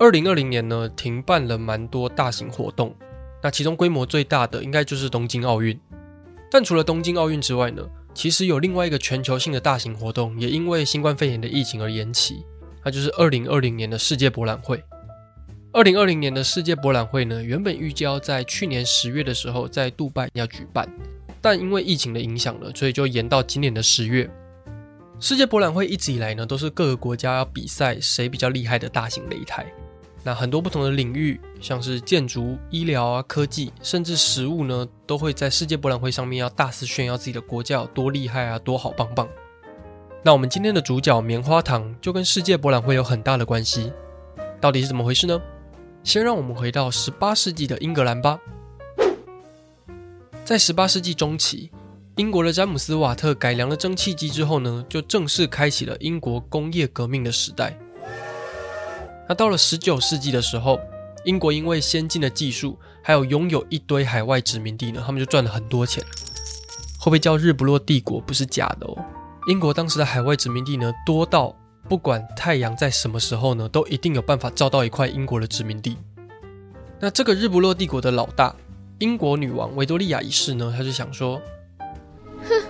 二零二零年呢，停办了蛮多大型活动，那其中规模最大的应该就是东京奥运。但除了东京奥运之外呢，其实有另外一个全球性的大型活动，也因为新冠肺炎的疫情而延期，那就是二零二零年的世界博览会。二零二零年的世界博览会呢，原本预计要在去年十月的时候在杜拜要举办，但因为疫情的影响呢，所以就延到今年的十月。世界博览会一直以来呢，都是各个国家要比赛谁比较厉害的大型擂台。那很多不同的领域，像是建筑、医疗啊、科技，甚至食物呢，都会在世界博览会上面要大肆炫耀自己的国家有多厉害啊，多好棒棒。那我们今天的主角棉花糖就跟世界博览会有很大的关系，到底是怎么回事呢？先让我们回到十八世纪的英格兰吧。在十八世纪中期，英国的詹姆斯·瓦特改良了蒸汽机之后呢，就正式开启了英国工业革命的时代。那到了十九世纪的时候，英国因为先进的技术，还有拥有一堆海外殖民地呢，他们就赚了很多钱。会不会叫日不落帝国？不是假的哦。英国当时的海外殖民地呢，多到不管太阳在什么时候呢，都一定有办法照到一块英国的殖民地。那这个日不落帝国的老大，英国女王维多利亚一世呢，他就想说：哼，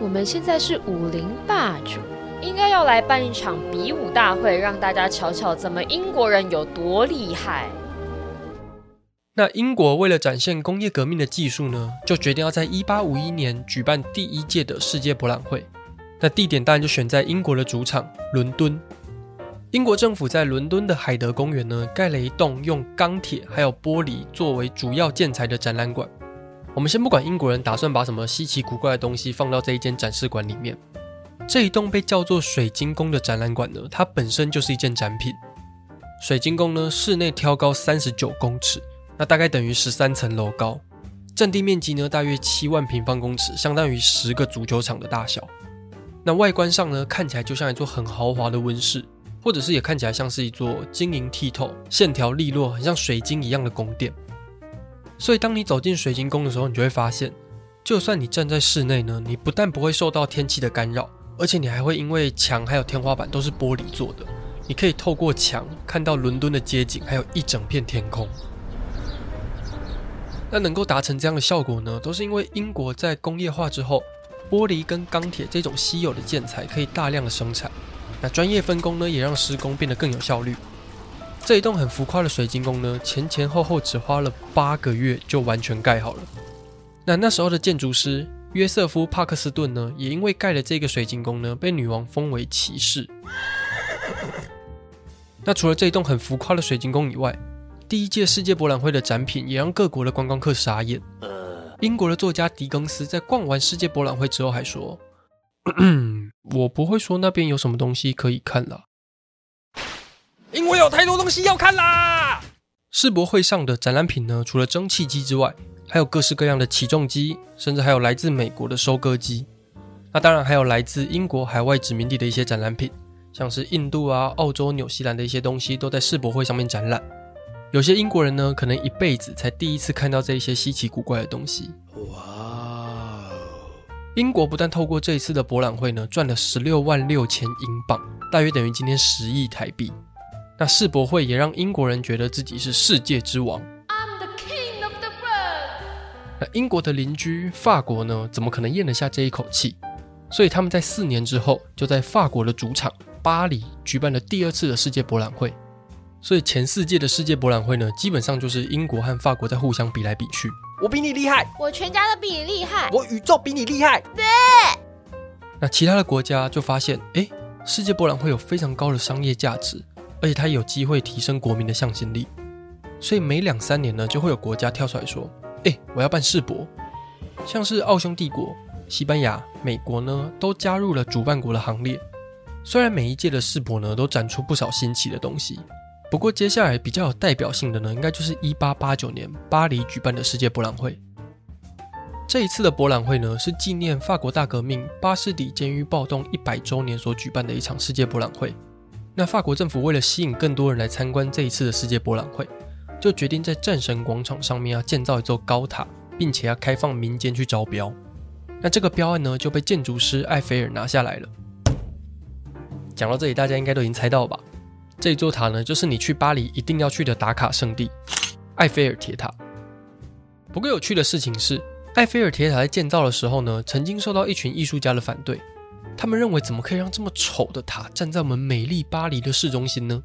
我们现在是武林霸主。应该要来办一场比武大会，让大家瞧瞧怎么英国人有多厉害。那英国为了展现工业革命的技术呢，就决定要在一八五一年举办第一届的世界博览会。那地点当然就选在英国的主场伦敦。英国政府在伦敦的海德公园呢，盖了一栋用钢铁还有玻璃作为主要建材的展览馆。我们先不管英国人打算把什么稀奇古怪的东西放到这一间展示馆里面。这一栋被叫做水晶宫的展览馆呢，它本身就是一件展品。水晶宫呢，室内挑高三十九公尺，那大概等于十三层楼高，占地面积呢大约七万平方公尺，相当于十个足球场的大小。那外观上呢，看起来就像一座很豪华的温室，或者是也看起来像是一座晶莹剔透、线条利落、很像水晶一样的宫殿。所以当你走进水晶宫的时候，你就会发现，就算你站在室内呢，你不但不会受到天气的干扰。而且你还会因为墙还有天花板都是玻璃做的，你可以透过墙看到伦敦的街景，还有一整片天空。那能够达成这样的效果呢，都是因为英国在工业化之后，玻璃跟钢铁这种稀有的建材可以大量的生产。那专业分工呢，也让施工变得更有效率。这一栋很浮夸的水晶宫呢，前前后后只花了八个月就完全盖好了。那那时候的建筑师。约瑟夫·帕克斯顿呢，也因为盖了这个水晶宫呢，被女王封为骑士。那除了这一栋很浮夸的水晶宫以外，第一届世界博览会的展品也让各国的观光客傻眼。英国的作家狄更斯在逛完世界博览会之后还说：“ 我不会说那边有什么东西可以看啦，因为有太多东西要看啦。”世博会上的展览品呢，除了蒸汽机之外，还有各式各样的起重机，甚至还有来自美国的收割机。那当然还有来自英国海外殖民地的一些展览品，像是印度啊、澳洲、纽西兰的一些东西都在世博会上面展览。有些英国人呢，可能一辈子才第一次看到这一些稀奇古怪的东西。哇！英国不但透过这一次的博览会呢，赚了十六万六千英镑，大约等于今天十亿台币。那世博会也让英国人觉得自己是世界之王。那英国的邻居法国呢，怎么可能咽得下这一口气？所以他们在四年之后，就在法国的主场巴黎举办了第二次的世界博览会。所以前四届的世界博览会呢，基本上就是英国和法国在互相比来比去。我比你厉害，我全家都比你厉害，我宇宙比你厉害。对。那其他的国家就发现，哎，世界博览会有非常高的商业价值，而且它也有机会提升国民的向心力。所以每两三年呢，就会有国家跳出来说，哎，我要办世博。像是奥匈帝国、西班牙、美国呢，都加入了主办国的行列。虽然每一届的世博呢，都展出不少新奇的东西，不过接下来比较有代表性的呢，应该就是一八八九年巴黎举办的世界博览会。这一次的博览会呢，是纪念法国大革命巴士底监狱暴动一百周年所举办的一场世界博览会。那法国政府为了吸引更多人来参观这一次的世界博览会，就决定在战神广场上面要建造一座高塔，并且要开放民间去招标。那这个标案呢，就被建筑师艾菲尔拿下来了。讲到这里，大家应该都已经猜到吧？这座塔呢，就是你去巴黎一定要去的打卡圣地——艾菲尔铁塔。不过有趣的事情是，艾菲尔铁塔在建造的时候呢，曾经受到一群艺术家的反对。他们认为，怎么可以让这么丑的塔站在我们美丽巴黎的市中心呢？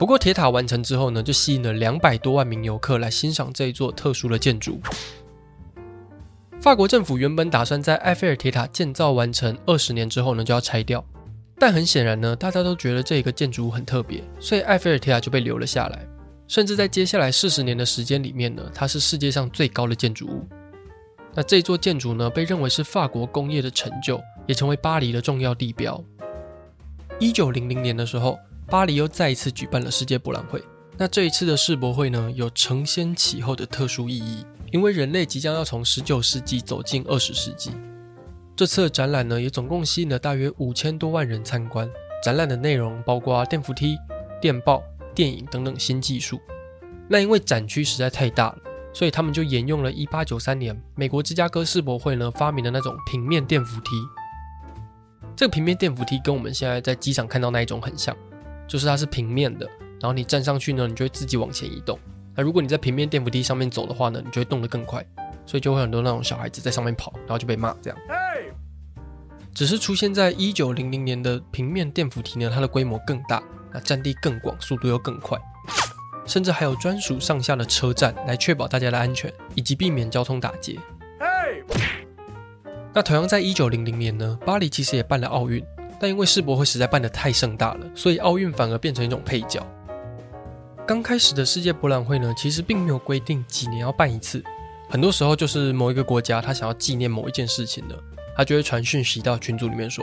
不过铁塔完成之后呢，就吸引了两百多万名游客来欣赏这一座特殊的建筑。法国政府原本打算在埃菲尔铁塔建造完成二十年之后呢，就要拆掉。但很显然呢，大家都觉得这个建筑物很特别，所以埃菲尔铁塔就被留了下来。甚至在接下来四十年的时间里面呢，它是世界上最高的建筑物。那这座建筑呢，被认为是法国工业的成就，也成为巴黎的重要地标。一九零零年的时候，巴黎又再一次举办了世界博览会。那这一次的世博会呢，有承先启后的特殊意义，因为人类即将要从十九世纪走进二十世纪。这次的展览呢，也总共吸引了大约五千多万人参观。展览的内容包括电扶梯、电报、电影等等新技术。那因为展区实在太大了，所以他们就沿用了1893年美国芝加哥世博会呢发明的那种平面电扶梯。这个平面电扶梯跟我们现在在机场看到那一种很像，就是它是平面的，然后你站上去呢，你就会自己往前移动。那如果你在平面电扶梯上面走的话呢，你就会动得更快，所以就会很多那种小孩子在上面跑，然后就被骂这样。只是出现在一九零零年的平面电扶梯呢，它的规模更大，那占地更广，速度又更快，甚至还有专属上下的车站来确保大家的安全以及避免交通打劫。那同样在一九零零年呢，巴黎其实也办了奥运，但因为世博会实在办得太盛大了，所以奥运反而变成一种配角。刚开始的世界博览会呢，其实并没有规定几年要办一次，很多时候就是某一个国家他想要纪念某一件事情的。他就会传讯息到群组里面说：“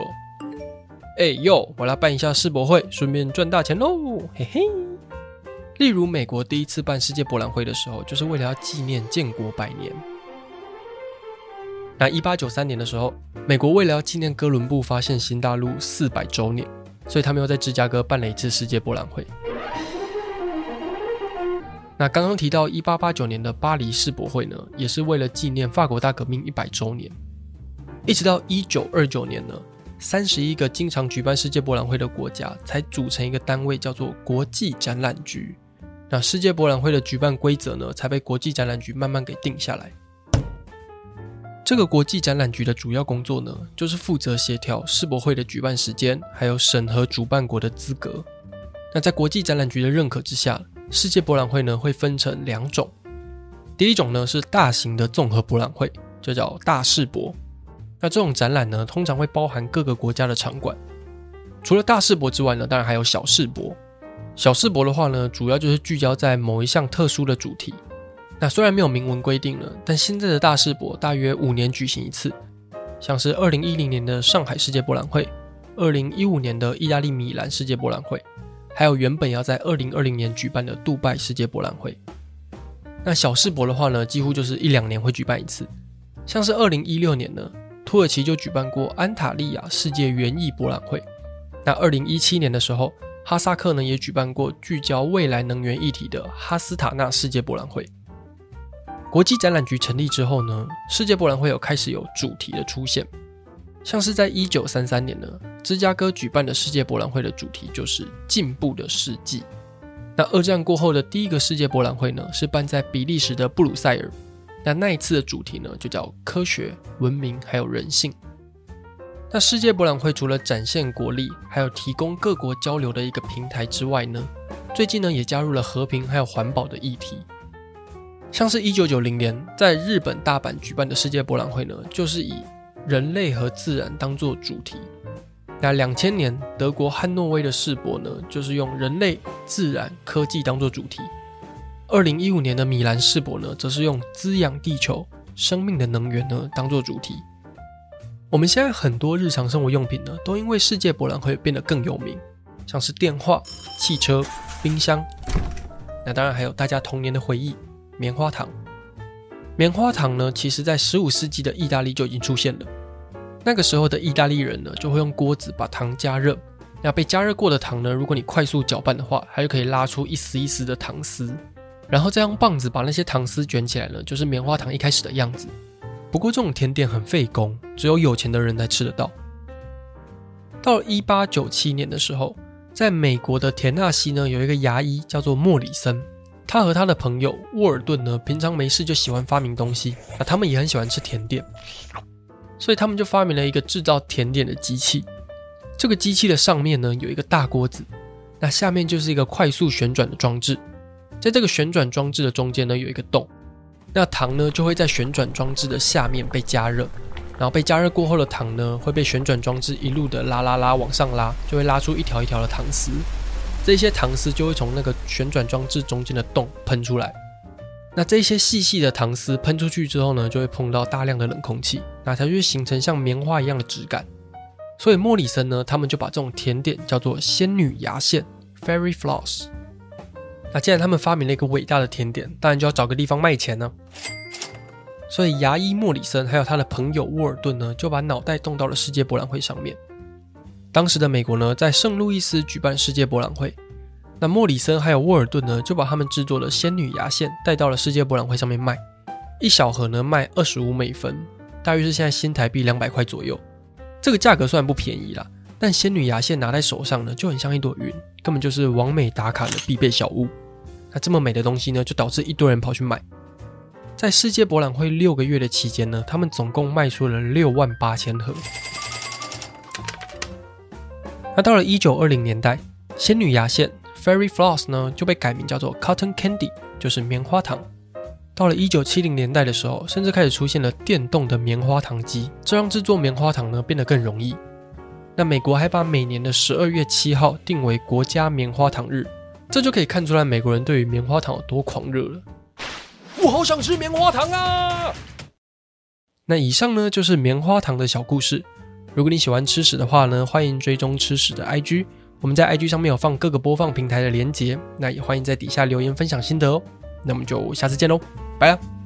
哎呦，我来办一下世博会，顺便赚大钱喽，嘿嘿。”例如，美国第一次办世界博览会的时候，就是为了要纪念建国百年。那一八九三年的时候，美国为了要纪念哥伦布发现新大陆四百周年，所以他们又在芝加哥办了一次世界博览会。那刚刚提到一八八九年的巴黎世博会呢，也是为了纪念法国大革命一百周年。一直到一九二九年呢，三十一个经常举办世界博览会的国家才组成一个单位，叫做国际展览局。那世界博览会的举办规则呢，才被国际展览局慢慢给定下来。这个国际展览局的主要工作呢，就是负责协调世博会的举办时间，还有审核主办国的资格。那在国际展览局的认可之下，世界博览会呢会分成两种。第一种呢是大型的综合博览会，就叫大世博。那这种展览呢，通常会包含各个国家的场馆。除了大世博之外呢，当然还有小世博。小世博的话呢，主要就是聚焦在某一项特殊的主题。那虽然没有明文规定了，但现在的大世博大约五年举行一次，像是二零一零年的上海世界博览会，二零一五年的意大利米兰世界博览会，还有原本要在二零二零年举办的杜拜世界博览会。那小世博的话呢，几乎就是一两年会举办一次，像是二零一六年呢。土耳其就举办过安塔利亚世界园艺博览会。那二零一七年的时候，哈萨克呢也举办过聚焦未来能源议题的哈斯塔纳世界博览会。国际展览局成立之后呢，世界博览会有开始有主题的出现，像是在一九三三年呢，芝加哥举办的世界博览会的主题就是进步的世纪。那二战过后的第一个世界博览会呢，是办在比利时的布鲁塞尔。那那一次的主题呢，就叫科学、文明还有人性。那世界博览会除了展现国力，还有提供各国交流的一个平台之外呢，最近呢也加入了和平还有环保的议题。像是一九九零年在日本大阪举办的世界博览会呢，就是以人类和自然当做主题。那两千年德国汉诺威的世博呢，就是用人类、自然、科技当做主题。二零一五年的米兰世博呢，则是用滋养地球、生命的能源呢当做主题。我们现在很多日常生活用品呢，都因为世界博览会变得更有名，像是电话、汽车、冰箱。那当然还有大家童年的回忆——棉花糖。棉花糖呢，其实在十五世纪的意大利就已经出现了。那个时候的意大利人呢，就会用锅子把糖加热。那被加热过的糖呢，如果你快速搅拌的话，它就可以拉出一丝一丝的糖丝。然后再用棒子把那些糖丝卷起来呢，就是棉花糖一开始的样子。不过这种甜点很费工，只有有钱的人才吃得到。到了一八九七年的时候，在美国的田纳西呢，有一个牙医叫做莫里森，他和他的朋友沃尔顿呢，平常没事就喜欢发明东西，那他们也很喜欢吃甜点，所以他们就发明了一个制造甜点的机器。这个机器的上面呢，有一个大锅子，那下面就是一个快速旋转的装置，在这个旋转装置的中间呢，有一个洞。那糖呢，就会在旋转装置的下面被加热，然后被加热过后的糖呢，会被旋转装置一路的拉拉拉往上拉，就会拉出一条一条的糖丝。这些糖丝就会从那个旋转装置中间的洞喷出来。那这些细细的糖丝喷出去之后呢，就会碰到大量的冷空气，那它就会形成像棉花一样的质感。所以莫里森呢，他们就把这种甜点叫做仙女牙线 （Fairy Floss）。那既然他们发明了一个伟大的甜点，当然就要找个地方卖钱呢。所以牙医莫里森还有他的朋友沃尔顿呢，就把脑袋动到了世界博览会上面。当时的美国呢，在圣路易斯举办世界博览会，那莫里森还有沃尔顿呢，就把他们制作的仙女牙线带到了世界博览会上面卖，一小盒呢卖二十五美分，大约是现在新台币两百块左右。这个价格虽然不便宜啦。但仙女牙线拿在手上呢，就很像一朵云，根本就是完美打卡的必备小物。那这么美的东西呢，就导致一堆人跑去买。在世界博览会六个月的期间呢，他们总共卖出了六万八千盒。那到了一九二零年代，仙女牙线 Fairy Floss 呢就被改名叫做 Cotton Candy，就是棉花糖。到了一九七零年代的时候，甚至开始出现了电动的棉花糖机，这让制作棉花糖呢变得更容易。那美国还把每年的十二月七号定为国家棉花糖日，这就可以看出来美国人对于棉花糖有多狂热了。我好想吃棉花糖啊！那以上呢就是棉花糖的小故事。如果你喜欢吃屎的话呢，欢迎追踪吃屎的 IG，我们在 IG 上面有放各个播放平台的连结，那也欢迎在底下留言分享心得哦。那我们就下次见喽，拜了。